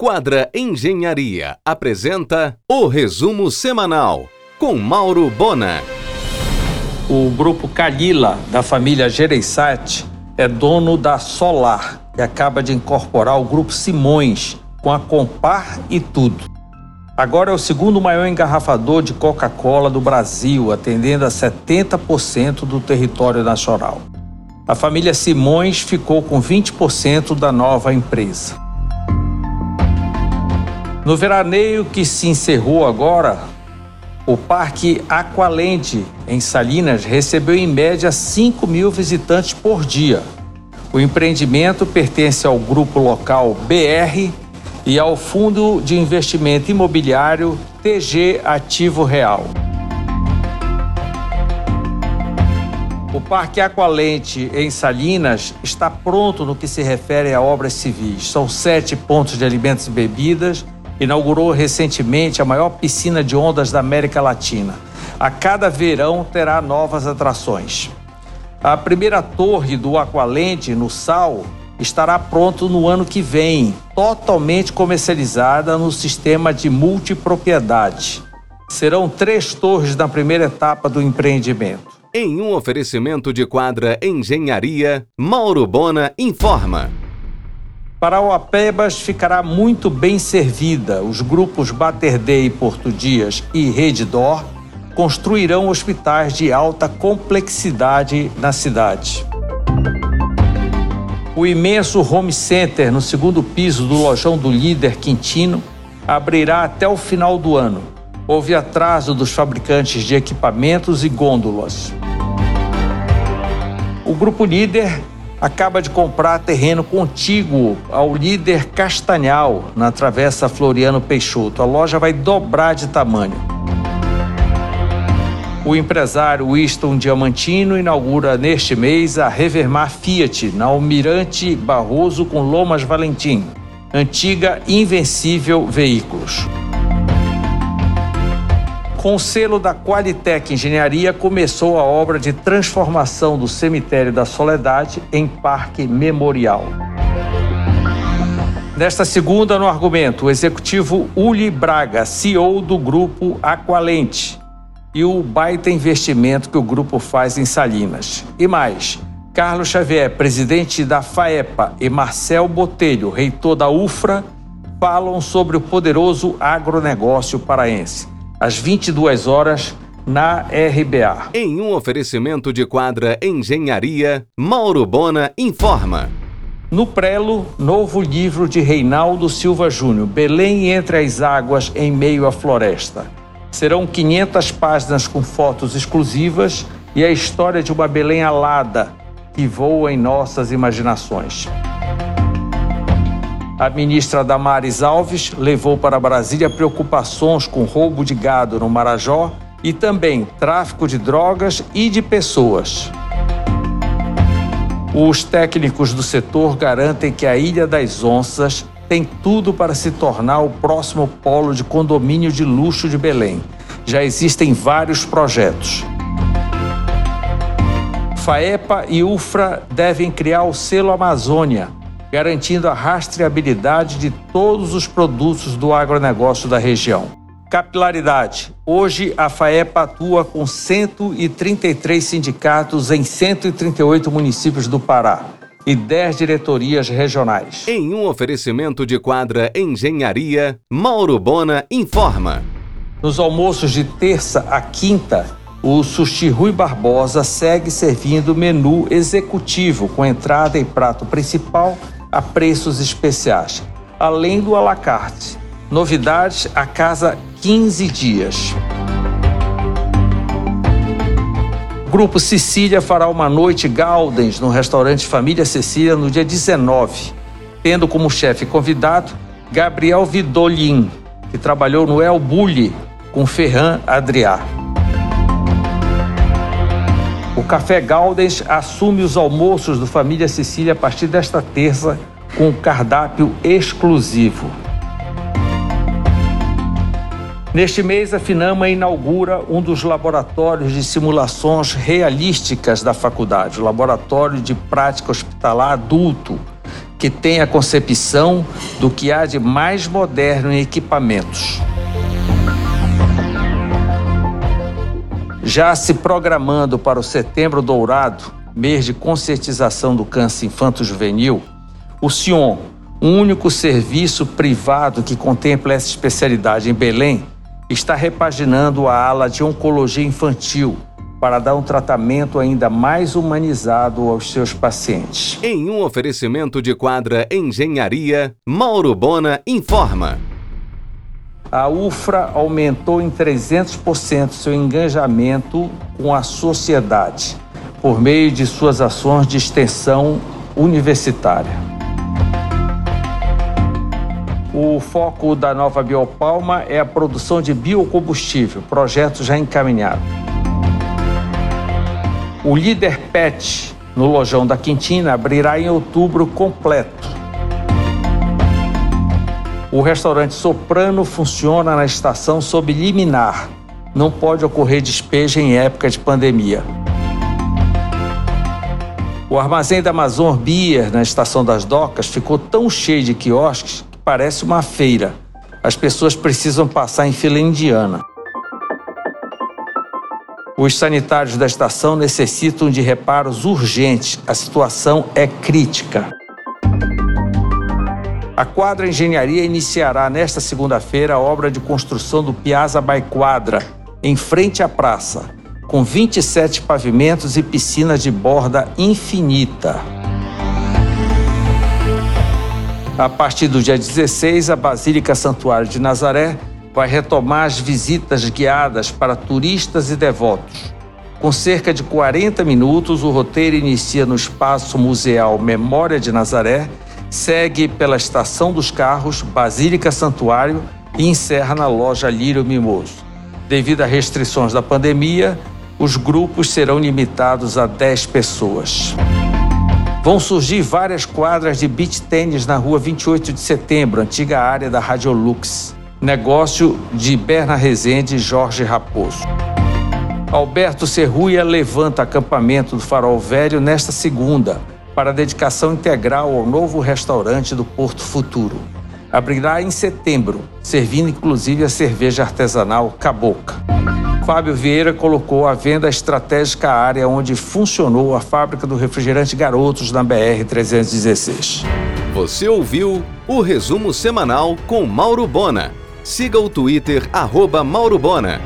Quadra Engenharia apresenta o resumo semanal com Mauro Bona. O grupo Calila, da família Gereissati, é dono da Solar e acaba de incorporar o grupo Simões com a Compar e tudo. Agora é o segundo maior engarrafador de Coca-Cola do Brasil, atendendo a 70% do território nacional. A família Simões ficou com 20% da nova empresa. No veraneio que se encerrou agora, o Parque Aqualente, em Salinas, recebeu em média 5 mil visitantes por dia. O empreendimento pertence ao grupo local BR e ao Fundo de Investimento Imobiliário TG Ativo Real. O Parque Aqualente em Salinas está pronto no que se refere a obras civis. São sete pontos de alimentos e bebidas inaugurou recentemente a maior piscina de ondas da América Latina. A cada verão terá novas atrações. A primeira torre do Aqualente, no Sal, estará pronto no ano que vem, totalmente comercializada no sistema de multipropriedade. Serão três torres na primeira etapa do empreendimento. Em um oferecimento de quadra Engenharia, Mauro Bona informa. Parauapebas ficará muito bem servida. Os grupos Baterdei Porto Dias e Redidor construirão hospitais de alta complexidade na cidade. O imenso home center no segundo piso do lojão do líder Quintino abrirá até o final do ano. Houve atraso dos fabricantes de equipamentos e gôndolas. O grupo líder acaba de comprar terreno contíguo ao líder Castanhal, na Travessa Floriano Peixoto. A loja vai dobrar de tamanho. O empresário Winston Diamantino inaugura neste mês a Revermar Fiat, na Almirante Barroso com Lomas Valentim, antiga Invencível Veículos. Com o selo da Qualitec Engenharia, começou a obra de transformação do Cemitério da Soledade em Parque Memorial. Nesta segunda, no argumento, o executivo Uli Braga, CEO do grupo Aqualente, e o baita investimento que o grupo faz em Salinas. E mais, Carlos Xavier, presidente da FAEPA, e Marcel Botelho, reitor da UFRA, falam sobre o poderoso agronegócio paraense às 22 horas, na RBA. Em um oferecimento de quadra Engenharia, Mauro Bona informa. No Prelo, novo livro de Reinaldo Silva Júnior, Belém entre as águas em meio à floresta. Serão 500 páginas com fotos exclusivas e a história de uma Belém alada que voa em nossas imaginações. A ministra Damares Alves levou para Brasília preocupações com roubo de gado no Marajó e também tráfico de drogas e de pessoas. Os técnicos do setor garantem que a Ilha das Onças tem tudo para se tornar o próximo polo de condomínio de luxo de Belém. Já existem vários projetos. FAEPA e UFRA devem criar o selo Amazônia, garantindo a rastreabilidade de todos os produtos do agronegócio da região. Capilaridade. Hoje, a FAEPA atua com 133 sindicatos em 138 municípios do Pará e 10 diretorias regionais. Em um oferecimento de quadra Engenharia, Mauro Bona informa. Nos almoços de terça a quinta, o Sushi Rui Barbosa segue servindo menu executivo com entrada e prato principal a preços especiais, além do alacarte. Novidades a cada 15 dias. Grupo Sicília fará uma noite Galdens no restaurante Família Cecília no dia 19, tendo como chefe convidado Gabriel Vidolin, que trabalhou no El Bulli com Ferran Adrià. O Café Galdens assume os almoços do Família Sicília a partir desta terça com cardápio exclusivo. Neste mês, a Finama inaugura um dos laboratórios de simulações realísticas da faculdade, o Laboratório de Prática Hospitalar Adulto, que tem a concepção do que há de mais moderno em equipamentos. Já se programando para o Setembro Dourado, mês de conscientização do câncer infanto-juvenil, o Sion, um único serviço privado que contempla essa especialidade em Belém, está repaginando a ala de oncologia infantil para dar um tratamento ainda mais humanizado aos seus pacientes. Em um oferecimento de quadra Engenharia, Mauro Bona informa. A UFRA aumentou em 300% seu engajamento com a sociedade por meio de suas ações de extensão universitária. O foco da nova Biopalma é a produção de biocombustível, projeto já encaminhado. O líder PET no Lojão da Quintina abrirá em outubro completo. O restaurante Soprano funciona na estação sob liminar. Não pode ocorrer despejo em época de pandemia. O armazém da Amazon Beer na estação das docas ficou tão cheio de quiosques que parece uma feira. As pessoas precisam passar em fila indiana. Os sanitários da estação necessitam de reparos urgentes. A situação é crítica. A Quadra Engenharia iniciará nesta segunda-feira a obra de construção do Piazza Quadra, em frente à praça, com 27 pavimentos e piscinas de borda infinita. A partir do dia 16, a Basílica Santuário de Nazaré vai retomar as visitas guiadas para turistas e devotos. Com cerca de 40 minutos, o roteiro inicia no espaço museal Memória de Nazaré, segue pela Estação dos Carros, Basílica Santuário e encerra na loja Lírio Mimoso. Devido a restrições da pandemia, os grupos serão limitados a 10 pessoas. Vão surgir várias quadras de beach tênis na rua 28 de setembro, antiga área da Radiolux negócio de Berna Rezende e Jorge Raposo. Alberto Serruia levanta acampamento do Farol Velho nesta segunda, para dedicação integral ao novo restaurante do Porto Futuro. Abrirá em setembro, servindo inclusive a cerveja artesanal Caboca. Fábio Vieira colocou à venda a estratégica área onde funcionou a fábrica do refrigerante Garotos na BR-316. Você ouviu o resumo semanal com Mauro Bona. Siga o Twitter, arroba Mauro Bona.